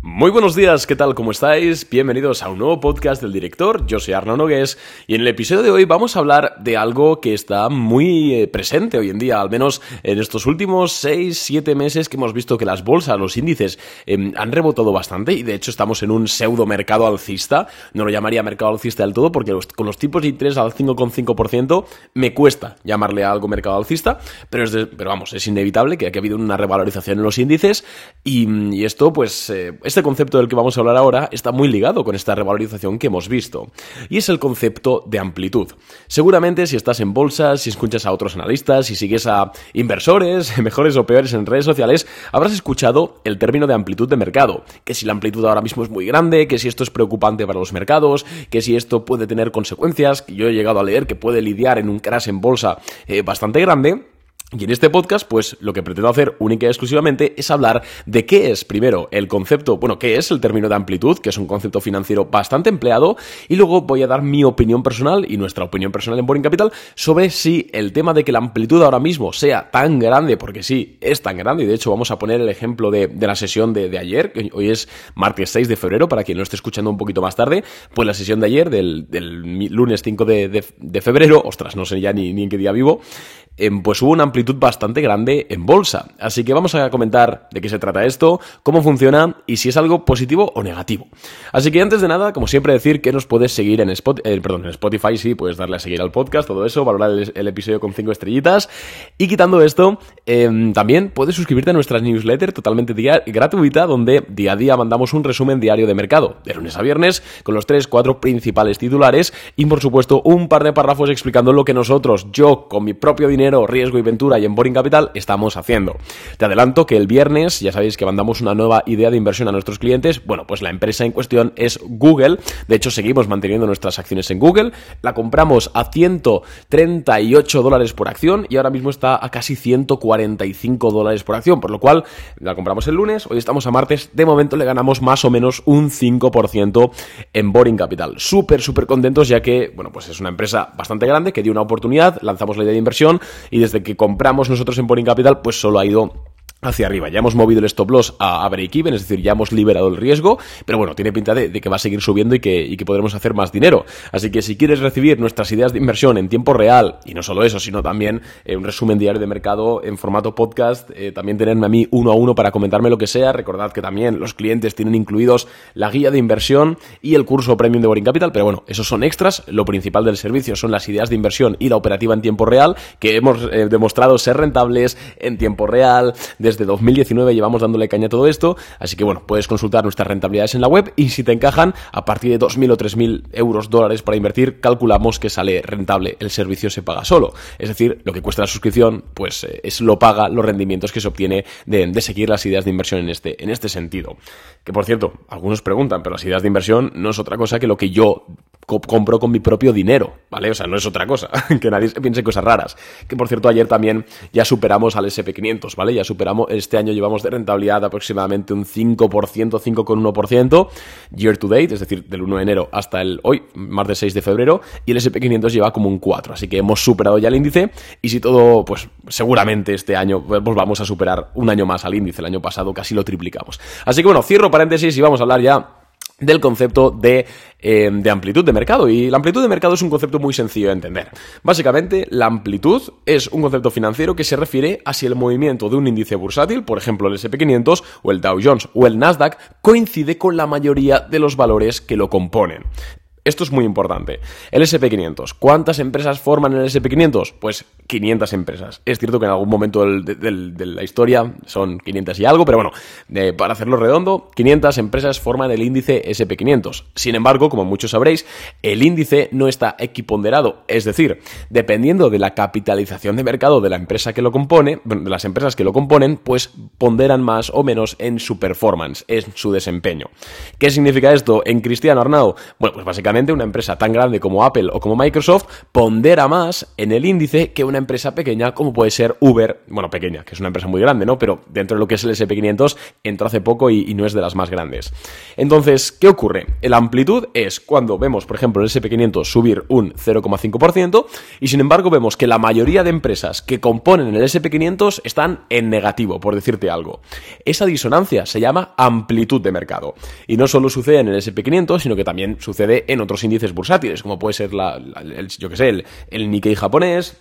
Muy buenos días, ¿qué tal? ¿Cómo estáis? Bienvenidos a un nuevo podcast del director. Yo soy Arno Nogués y en el episodio de hoy vamos a hablar de algo que está muy eh, presente hoy en día, al menos en estos últimos 6-7 meses que hemos visto que las bolsas, los índices em, han rebotado bastante y de hecho estamos en un pseudo mercado alcista. No lo llamaría mercado alcista del todo porque con los tipos de interés al 5,5% me cuesta llamarle a algo mercado alcista, pero, es pero vamos, es inevitable que aquí ha habido una revalorización en los índices y, esto pues... Eh, este concepto del que vamos a hablar ahora está muy ligado con esta revalorización que hemos visto, y es el concepto de amplitud. Seguramente si estás en bolsas, si escuchas a otros analistas, si sigues a inversores, mejores o peores en redes sociales, habrás escuchado el término de amplitud de mercado, que si la amplitud ahora mismo es muy grande, que si esto es preocupante para los mercados, que si esto puede tener consecuencias, que yo he llegado a leer que puede lidiar en un crash en bolsa eh, bastante grande, y en este podcast, pues lo que pretendo hacer única y exclusivamente es hablar de qué es, primero, el concepto, bueno, qué es el término de amplitud, que es un concepto financiero bastante empleado, y luego voy a dar mi opinión personal y nuestra opinión personal en Boring Capital sobre si el tema de que la amplitud ahora mismo sea tan grande, porque sí, es tan grande, y de hecho vamos a poner el ejemplo de, la sesión de, ayer, que hoy es martes 6 de febrero, para quien lo esté escuchando un poquito más tarde, pues la sesión de ayer, del, lunes 5 de, febrero, ostras, no sé ya ni, en qué día vivo, pues hubo una amplitud bastante grande en bolsa. Así que vamos a comentar de qué se trata esto, cómo funciona y si es algo positivo o negativo. Así que antes de nada, como siempre, decir que nos puedes seguir en, Spotify, eh, Spotify, sí, puedes darle a seguir al podcast, todo eso, valorar el, episodio con 5 estrellitas. Y quitando esto, em, también puedes suscribirte a nuestra newsletter totalmente gratuita, donde día a día mandamos un resumen diario de mercado, de lunes a viernes, con los 3-4 principales titulares y, por supuesto, un par de párrafos explicando lo que nosotros, yo, con mi propio dinero, riesgo y ventura y en Boring Capital estamos haciendo. Te adelanto que el viernes, ya sabéis que mandamos una nueva idea de inversión a nuestros clientes. Bueno, pues la empresa en cuestión es Google. De hecho, seguimos manteniendo nuestras acciones en Google. La compramos a 138 dólares por acción y ahora mismo está a casi 145 dólares por acción. Por lo cual, la compramos el lunes, hoy estamos a martes. De momento le ganamos más o menos un 5% en Boring Capital. Súper, súper contentos ya que, bueno, pues es una empresa bastante grande que dio una oportunidad, lanzamos la idea de inversión y desde que compramos nosotros en Boring Capital, pues solo ha ido hacia arriba. Ya hemos movido el stop loss a, break-even, es decir, ya hemos liberado el riesgo, pero bueno, tiene pinta de, que va a seguir subiendo y que, y que, podremos hacer más dinero. Así que si quieres recibir nuestras ideas de inversión en tiempo real, y no solo eso, sino también eh, un resumen diario de mercado en formato podcast, eh, también tenerme a mí uno a uno para comentarme lo que sea, recordad que también los clientes tienen incluidos la guía de inversión y el curso premium de Boring Capital, pero bueno, esos son extras, lo principal del servicio son las ideas de inversión y la operativa en tiempo real, que hemos eh, demostrado ser rentables en tiempo real, desde 2019 llevamos dándole caña a todo esto, así que bueno, puedes consultar nuestras rentabilidades en la web y si te encajan, a partir de 2.000 o 3.000 euros dólares para invertir, calculamos que sale rentable, el servicio se paga solo. Es decir, lo que cuesta la suscripción, pues eh, es lo paga los rendimientos que se obtiene de, seguir las ideas de inversión en este, en este sentido. Que por cierto, algunos preguntan, pero las ideas de inversión no es otra cosa que lo que yo compro con mi propio dinero, ¿vale? O sea, no es otra cosa, que nadie piense cosas raras. Que por cierto, ayer también ya superamos al SP500, ¿vale? Ya superamos, este año llevamos de rentabilidad aproximadamente un 5%, 5,1% year to date, es decir, del 1 de enero hasta el hoy, más de 6 de febrero, y el SP500 lleva como un 4, así que hemos superado ya el índice y si todo, pues seguramente este año pues vamos a superar un año más al índice, el año pasado casi lo triplicamos. Así que bueno, cierro paréntesis y vamos a hablar ya del concepto de, eh, de, amplitud de mercado. Y la amplitud de mercado es un concepto muy sencillo de entender. Básicamente, la amplitud es un concepto financiero que se refiere a si el movimiento de un índice bursátil, por ejemplo el SP500 o el Dow Jones o el Nasdaq, coincide con la mayoría de los valores que lo componen. Esto es muy importante. El SP500. ¿Cuántas empresas forman el SP500? Pues 500 empresas. Es cierto que en algún momento de, la historia son 500 y algo, pero bueno, para hacerlo redondo, 500 empresas forman el índice SP500. Sin embargo, como muchos sabréis, el índice no está equiponderado. Es decir, dependiendo de la capitalización de mercado de la empresa que lo compone, de las empresas que lo componen, pues ponderan más o menos en su performance, en su desempeño. ¿Qué significa esto en Cristiano Arnau? Bueno, pues básicamente una empresa tan grande como Apple o como Microsoft pondera más en el índice que una empresa pequeña como puede ser Uber, bueno, pequeña, que es una empresa muy grande, ¿no? Pero dentro de lo que es el SP500 entró hace poco y, y no es de las más grandes. Entonces, ¿qué ocurre? La amplitud es cuando vemos, por ejemplo, el SP500 subir un 0,5% y sin embargo vemos que la mayoría de empresas que componen el SP500 están en negativo, por decirte algo. Esa disonancia se llama amplitud de mercado. Y no solo sucede en el SP500, sino que también sucede en otros índices bursátiles, como puede ser la, el, yo que sé, el, el Nikkei japonés,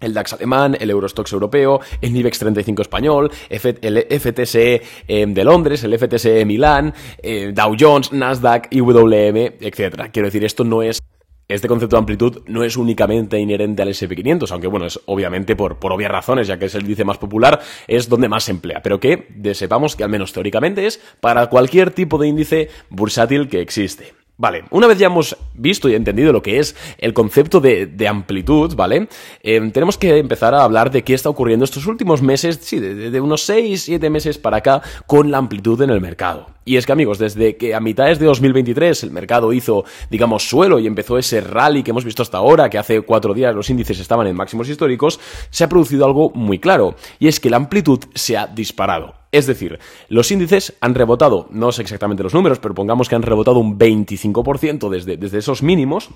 el DAX alemán, el Eurostox europeo, el IBEX 35 español, el FTSE eh, de Londres, el FTSE Milán, eh, Dow Jones, Nasdaq, IWM, etc. Quiero decir, esto no es este concepto de amplitud no es únicamente inherente al SP500, aunque bueno, es obviamente por, por obvias razones, ya que es el índice más popular, es donde más se emplea, pero que sepamos que al menos teóricamente es para cualquier tipo de índice bursátil que existe. Vale, una vez ya hemos visto y entendido lo que es el concepto de, amplitud, ¿vale? Em, tenemos que empezar a hablar de qué está ocurriendo estos últimos meses, sí, de, de unos 6, 7 meses para acá, con la amplitud en el mercado. Y es que amigos, desde que a mitades de 2023 el mercado hizo, digamos, suelo y empezó ese rally que hemos visto hasta ahora, que hace cuatro días los índices estaban en máximos históricos, se ha producido algo muy claro, y es que la amplitud se ha disparado. Es decir, los índices han rebotado, no sé exactamente los números, pero pongamos que han rebotado un 25% desde, desde esos mínimos.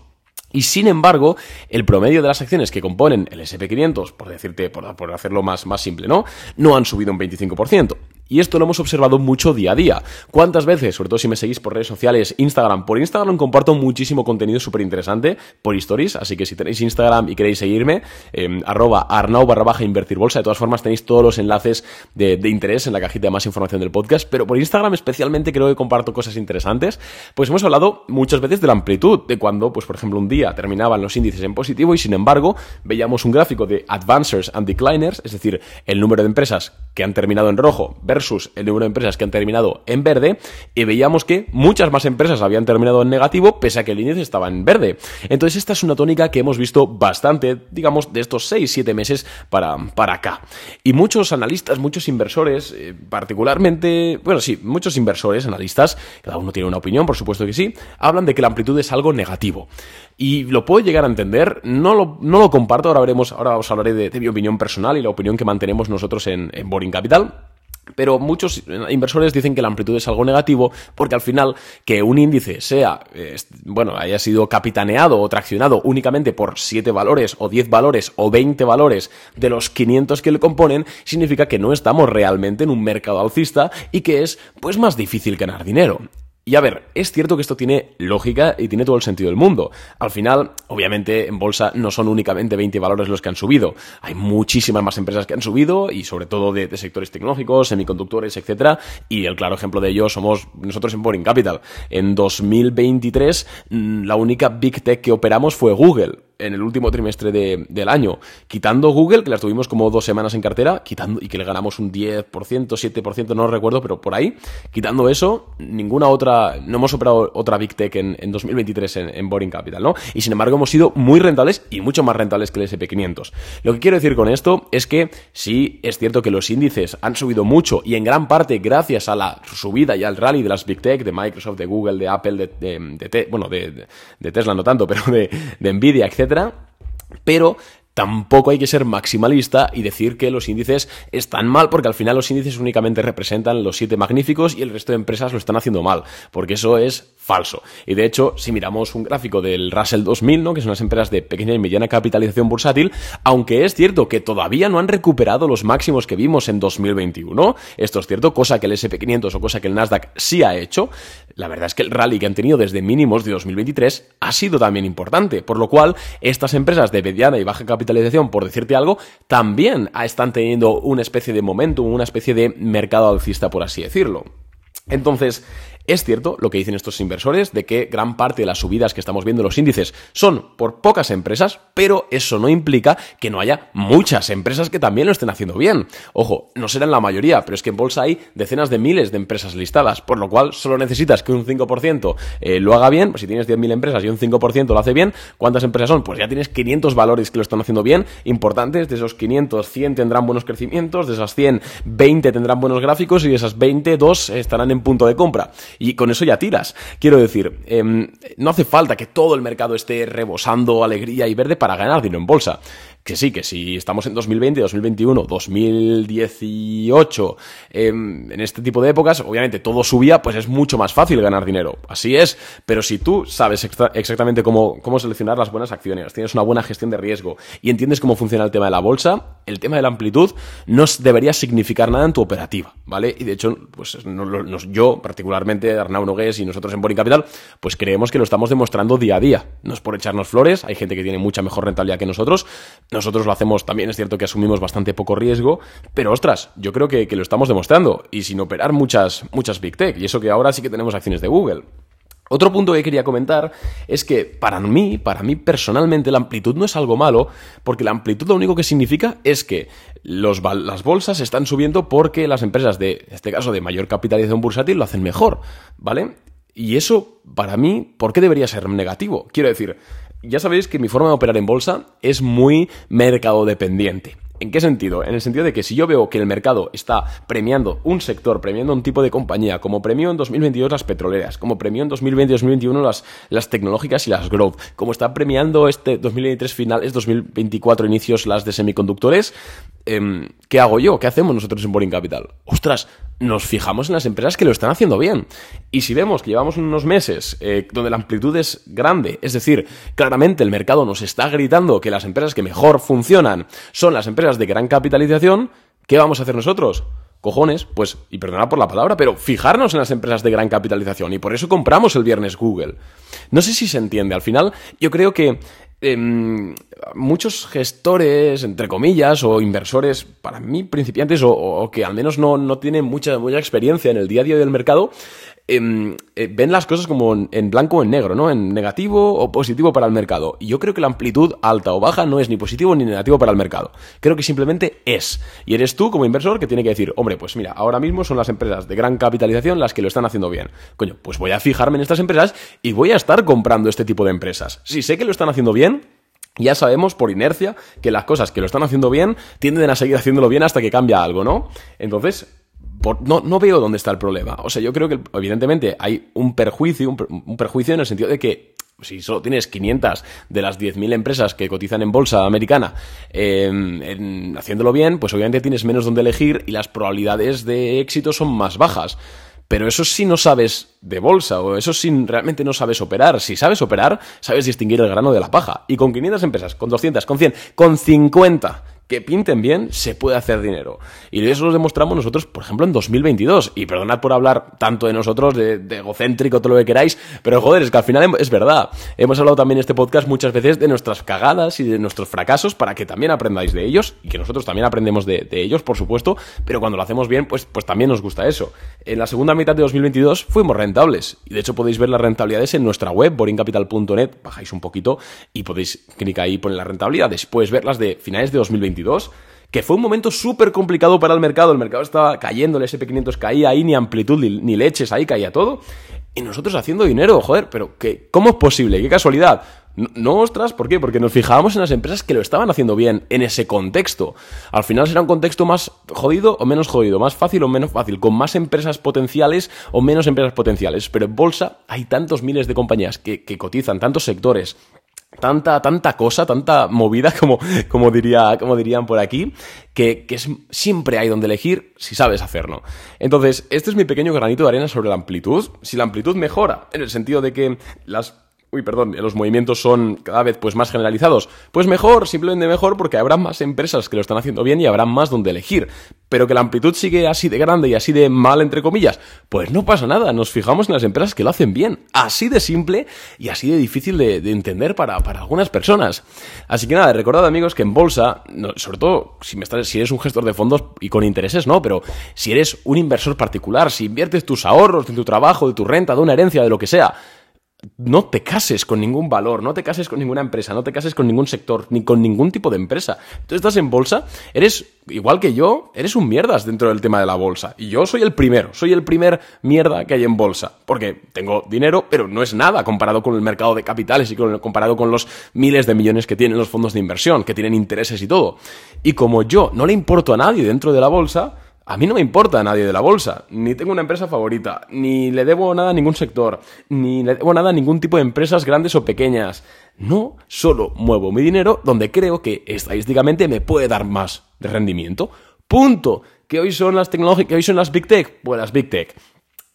Y sin embargo, el promedio de las acciones que componen el SP500, por decirte, por, por hacerlo más, más simple, ¿no? No han subido un 25%. Y esto lo hemos observado mucho día a día. ¿Cuántas veces, sobre todo si me seguís por redes sociales, Instagram, por Instagram comparto muchísimo contenido súper interesante por stories, así que si tenéis Instagram y queréis seguirme, eh, arroba arnau barra baja invertir bolsa, de todas formas tenéis todos los enlaces de, de, interés en la cajita de más información del podcast, pero por Instagram especialmente creo que comparto cosas interesantes, pues hemos hablado muchas veces de la amplitud, de cuando, pues por ejemplo, un día terminaban los índices en positivo y sin embargo veíamos un gráfico de advancers and decliners, es decir, el número de empresas que han terminado en rojo versus el número de empresas que han terminado en verde y veíamos que muchas más empresas habían terminado en negativo pese a que el índice estaba en verde. Entonces esta es una tónica que hemos visto bastante, digamos, de estos 6-7 meses para, para acá. Y muchos analistas, muchos inversores, eh, particularmente, bueno, sí, muchos inversores, analistas, cada uno tiene una opinión, por supuesto que sí, hablan de que la amplitud es algo negativo. Y lo puedo llegar a entender, no lo, no lo comparto, ahora veremos, ahora os hablaré de, mi opinión personal y la opinión que mantenemos nosotros en Boring Capital. Pero muchos inversores dicen que la amplitud es algo negativo porque al final que un índice sea, bueno, haya sido capitaneado o traccionado únicamente por 7 valores o 10 valores o 20 valores de los 500 que le componen, significa que no estamos realmente en un mercado alcista y que es pues más difícil ganar dinero. Y a ver, es cierto que esto tiene lógica y tiene todo el sentido del mundo. Al final, obviamente, en bolsa no son únicamente 20 valores los que han subido. Hay muchísimas más empresas que han subido y sobre todo de, sectores tecnológicos, semiconductores, etcétera. Y el claro ejemplo de ello somos nosotros en Boring Capital. En 2023, mm, la única Big Tech que operamos fue Google en el último trimestre de, del año, quitando Google, que las tuvimos como dos semanas en cartera, quitando y que le ganamos un 10%, 7%, no recuerdo, pero por ahí, quitando eso, ninguna otra, no hemos operado otra Big Tech en, en 2023 en, Boring Capital, ¿no? Y sin embargo hemos sido muy rentables y mucho más rentables que el SP500. Lo que quiero decir con esto es que sí es cierto que los índices han subido mucho y en gran parte gracias a la subida y al rally de las Big Tech, de Microsoft, de Google, de Apple, de, de, de bueno, de, Tesla no tanto, pero de, de Nvidia, etc pero tampoco hay que ser maximalista y decir que los índices están mal, porque al final los índices únicamente representan los siete magníficos y el resto de empresas lo están haciendo mal, porque eso es falso. Y de hecho, si miramos un gráfico del Russell 2000, ¿no? que son las empresas de pequeña y mediana capitalización bursátil, aunque es cierto que todavía no han recuperado los máximos que vimos en 2021, esto es cierto, cosa que el SP500 o cosa que el Nasdaq sí ha hecho, la verdad es que el rally que han tenido desde mínimos de 2023 ha sido también importante, por lo cual estas empresas de mediana y baja capitalización, por decirte algo, también están teniendo una especie de momentum, una especie de mercado alcista, por así decirlo. Entonces, es cierto lo que dicen estos inversores de que gran parte de las subidas que estamos viendo en los índices son por pocas empresas, pero eso no implica que no haya muchas empresas que también lo estén haciendo bien. Ojo, no serán la mayoría, pero es que en bolsa hay decenas de miles de empresas listadas, por lo cual solo necesitas que un 5% eh, lo haga bien, pues si tienes 10.000 empresas y un 5% lo hace bien, ¿cuántas empresas son? Pues ya tienes 500 valores que lo están haciendo bien, importantes, de esos 500, 100 tendrán buenos crecimientos, de esas 100, 20 tendrán buenos gráficos y de esas 20, 2 estarán en punto de compra. Y con eso ya tiras. Quiero decir, em, no hace falta que todo el mercado esté rebosando alegría y verde para ganar dinero en bolsa que sí, que si estamos en 2020, 2021, 2018, en este tipo de épocas, obviamente todo subía, pues es mucho más fácil ganar dinero. Así es, pero si tú sabes exactamente cómo, cómo seleccionar las buenas acciones, tienes una buena gestión de riesgo y entiendes cómo funciona el tema de la bolsa, el tema de la amplitud no debería significar nada en tu operativa, ¿vale? Y de hecho, pues yo, particularmente, Arnau Nogués y nosotros en Boring Capital, pues creemos que lo estamos demostrando día a día. No es por echarnos flores, hay gente que tiene mucha mejor rentabilidad que nosotros, nosotros lo hacemos también, es cierto que asumimos bastante poco riesgo, pero ostras, yo creo que, lo estamos demostrando y sin operar muchas, muchas Big Tech. Y eso que ahora sí que tenemos acciones de Google. Otro punto que quería comentar es que para mí, para mí personalmente, la amplitud no es algo malo, porque la amplitud lo único que significa es que las bolsas están subiendo porque las empresas de, en este caso, de mayor capitalización bursátil lo hacen mejor, ¿vale? Y eso, para mí, ¿por qué debería ser negativo? Quiero decir, ya sabéis que mi forma de operar en bolsa es muy mercado dependiente. ¿En qué sentido? En el sentido de que si yo veo que el mercado está premiando un sector, premiando un tipo de compañía, como premió en 2022 las petroleras, como premió en 2020 y 2021 las, las tecnológicas y las growth, como está premiando este 2023 finales, 2024 inicios las de semiconductores, Em, ¿qué hago yo? ¿Qué hacemos nosotros en Boring Capital? Ostras, nos fijamos en las empresas que lo están haciendo bien. Y si vemos que llevamos unos meses eh, donde la amplitud es grande, es decir, claramente el mercado nos está gritando que las empresas que mejor funcionan son las empresas de gran capitalización, ¿qué vamos a hacer nosotros? Cojones, pues, y perdonad por la palabra, pero fijarnos en las empresas de gran capitalización y por eso compramos el viernes Google. No sé si se entiende, al final yo creo que Em, muchos gestores, entre comillas, o inversores, para mí principiantes, o, que al menos no, no tienen mucha, mucha experiencia en el día a día del mercado, Em, eh, ven las cosas como en, blanco o en negro, ¿no? En negativo o positivo para el mercado. Y yo creo que la amplitud alta o baja no es ni positivo ni negativo para el mercado. Creo que simplemente es. Y eres tú como inversor que tiene que decir, hombre, pues mira, ahora mismo son las empresas de gran capitalización las que lo están haciendo bien. Coño, pues voy a fijarme en estas empresas y voy a estar comprando este tipo de empresas. Si sé que lo están haciendo bien, ya sabemos por inercia que las cosas que lo están haciendo bien tienden a seguir haciéndolo bien hasta que cambia algo, ¿no? Entonces, no, no, veo dónde está el problema. O sea, yo creo que evidentemente hay un perjuicio, un, perjuicio en el sentido de que si solo tienes 500 de las 10.000 empresas que cotizan en bolsa americana em, haciéndolo bien, pues obviamente tienes menos donde elegir y las probabilidades de éxito son más bajas. Pero eso sí no sabes de bolsa, o eso sí realmente no sabes operar. Si sabes operar, sabes distinguir el grano de la paja. Y con 500 empresas, con 200, con 100, con 50 que pinten bien, se puede hacer dinero. Y eso lo demostramos nosotros, por ejemplo, en 2022. Y perdonad por hablar tanto de nosotros, de, egocéntrico, todo lo que queráis, pero joder, es que al final es verdad. Hemos hablado también en este podcast muchas veces de nuestras cagadas y de nuestros fracasos para que también aprendáis de ellos y que nosotros también aprendemos de, ellos, por supuesto, pero cuando lo hacemos bien, pues, pues también nos gusta eso. En la segunda mitad de 2022 fuimos rentables y de hecho podéis ver las rentabilidades en nuestra web, boringcapital.net, bajáis un poquito y podéis clicar ahí y poner la rentabilidad, después verlas de finales de 2022 que fue un momento súper complicado para el mercado. El mercado estaba cayendo, el SP500 caía ahí, ni amplitud, ni, leches, ahí caía todo. Y nosotros haciendo dinero, joder, pero ¿qué, ¿cómo es posible? ¿Qué casualidad? No, ostras, ¿por qué? Porque nos fijábamos en las empresas que lo estaban haciendo bien en ese contexto. Al final será un contexto más jodido o menos jodido, más fácil o menos fácil, con más empresas potenciales o menos empresas potenciales. Pero en bolsa hay tantos miles de compañías que, que cotizan, tantos sectores, tanta, tanta cosa, tanta movida, como, como, diría, como dirían por aquí, que, que siempre hay donde elegir si sabes hacerlo. Entonces, este es mi pequeño granito de arena sobre la amplitud. Si la amplitud mejora, en el sentido de que las uy, perdón, los movimientos son cada vez pues más generalizados, pues mejor, simplemente mejor porque habrá más empresas que lo están haciendo bien y habrá más donde elegir. Pero que la amplitud sigue así de grande y así de mal, entre comillas, pues no pasa nada, nos fijamos en las empresas que lo hacen bien. Así de simple y así de difícil de, entender para, algunas personas. Así que nada, recordad amigos que en bolsa, sobre todo si, me estás, si eres un gestor de fondos y con intereses, no, pero si eres un inversor particular, si inviertes tus ahorros de tu trabajo, de tu renta, de una herencia, de lo que sea, no te cases con ningún valor, no te cases con ninguna empresa, no te cases con ningún sector, ni con ningún tipo de empresa. Tú estás en bolsa, eres igual que yo, eres un mierdas dentro del tema de la bolsa. Y yo soy el primero, soy el primer mierda que hay en bolsa. Porque tengo dinero, pero no es nada comparado con el mercado de capitales y comparado con los miles de millones que tienen los fondos de inversión, que tienen intereses y todo. Y como yo no le importo a nadie dentro de la bolsa, A mí no me importa a nadie de la bolsa, ni tengo una empresa favorita, ni le debo nada a ningún sector, ni le debo nada a ningún tipo de empresas grandes o pequeñas. No, solo muevo mi dinero donde creo que estadísticamente me puede dar más de rendimiento. Punto. ¿Que hoy son las tecnológicas, que hoy son las Big Tech? Pues las Big Tech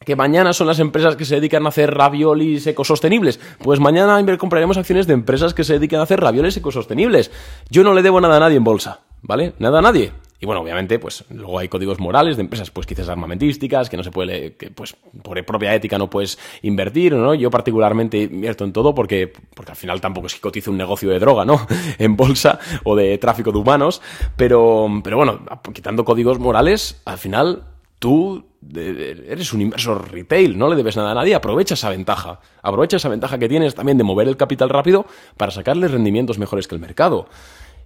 que mañana son las empresas que se dedican a hacer raviolis ecosostenibles. Pues mañana compraremos acciones de empresas que se dedican a hacer raviolis ecosostenibles. Yo no le debo nada a nadie en bolsa, ¿vale? Nada a nadie. Y bueno, obviamente, pues luego hay códigos morales de empresas, pues quizás armamentísticas, que no se puede, que pues por propia ética no puedes invertir, ¿no? Yo particularmente invierto en todo porque, porque al final tampoco es que cotice un negocio de droga, ¿no? en bolsa o de tráfico de humanos, pero, pero bueno, quitando códigos morales, al final tú eres un inversor retail, no le debes nada a nadie, aprovecha esa ventaja. Aprovecha esa ventaja que tienes también de mover el capital rápido para sacarle rendimientos mejores que el mercado.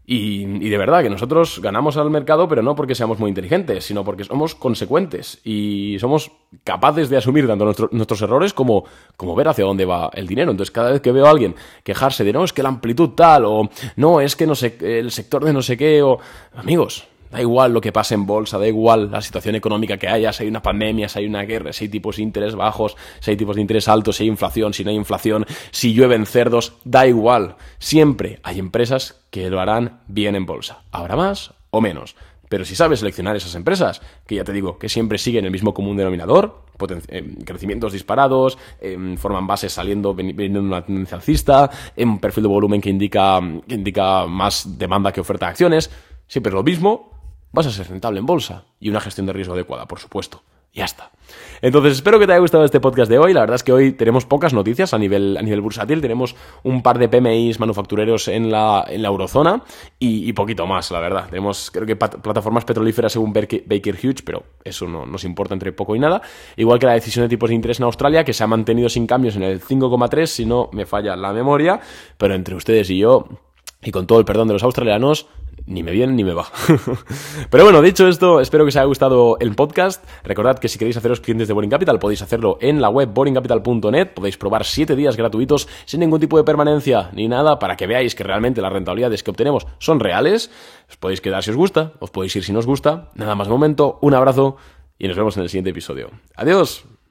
Y, de verdad que nosotros ganamos al mercado, pero no porque seamos muy inteligentes, sino porque somos consecuentes y somos capaces de asumir tanto nuestros errores como, como ver hacia dónde va el dinero. Entonces, cada vez que veo a alguien quejarse de no, es que la amplitud tal, o no, es que no sé, el sector de no sé qué, o amigos, Da igual lo que pase en bolsa, da igual la situación económica que haya, si hay una pandemia, si hay una guerra, si hay tipos de interés bajos, si hay tipos de interés altos, si hay inflación, si no hay inflación, si llueven cerdos, da igual. Siempre hay empresas que lo harán bien en bolsa. Habrá más o menos. Pero si sabes seleccionar esas empresas, que ya te digo, que siempre siguen el mismo común denominador, eh, crecimientos disparados, eh, forman bases saliendo, viniendo una tendencia alcista, en un perfil de volumen que indica, que indica más demanda que oferta de acciones, siempre es lo mismo, vas a ser rentable en bolsa y una gestión de riesgo adecuada, por supuesto. Ya está. Entonces, espero que te haya gustado este podcast de hoy. La verdad es que hoy tenemos pocas noticias a nivel, a nivel bursátil. Tenemos un par de PMIs manufactureros en la, en la eurozona y, poquito más, la verdad. Tenemos, creo que, plataformas petrolíferas según Baker Hughes, pero eso no nos importa entre poco y nada. Igual que la decisión de tipos de interés en Australia, que se ha mantenido sin cambios en el 5,3, si no me falla la memoria. Pero entre ustedes y yo, y con todo el perdón de los australianos, ni me viene ni me va. Pero bueno, dicho esto, espero que os haya gustado el podcast. Recordad que si queréis haceros clientes de Boring Capital, podéis hacerlo en la web boringcapital.net. Podéis probar 7 días gratuitos sin ningún tipo de permanencia ni nada para que veáis que realmente las rentabilidades que obtenemos son reales. Os podéis quedar si os gusta, os podéis ir si no os gusta. Nada más momento, un abrazo y nos vemos en el siguiente episodio. Adiós.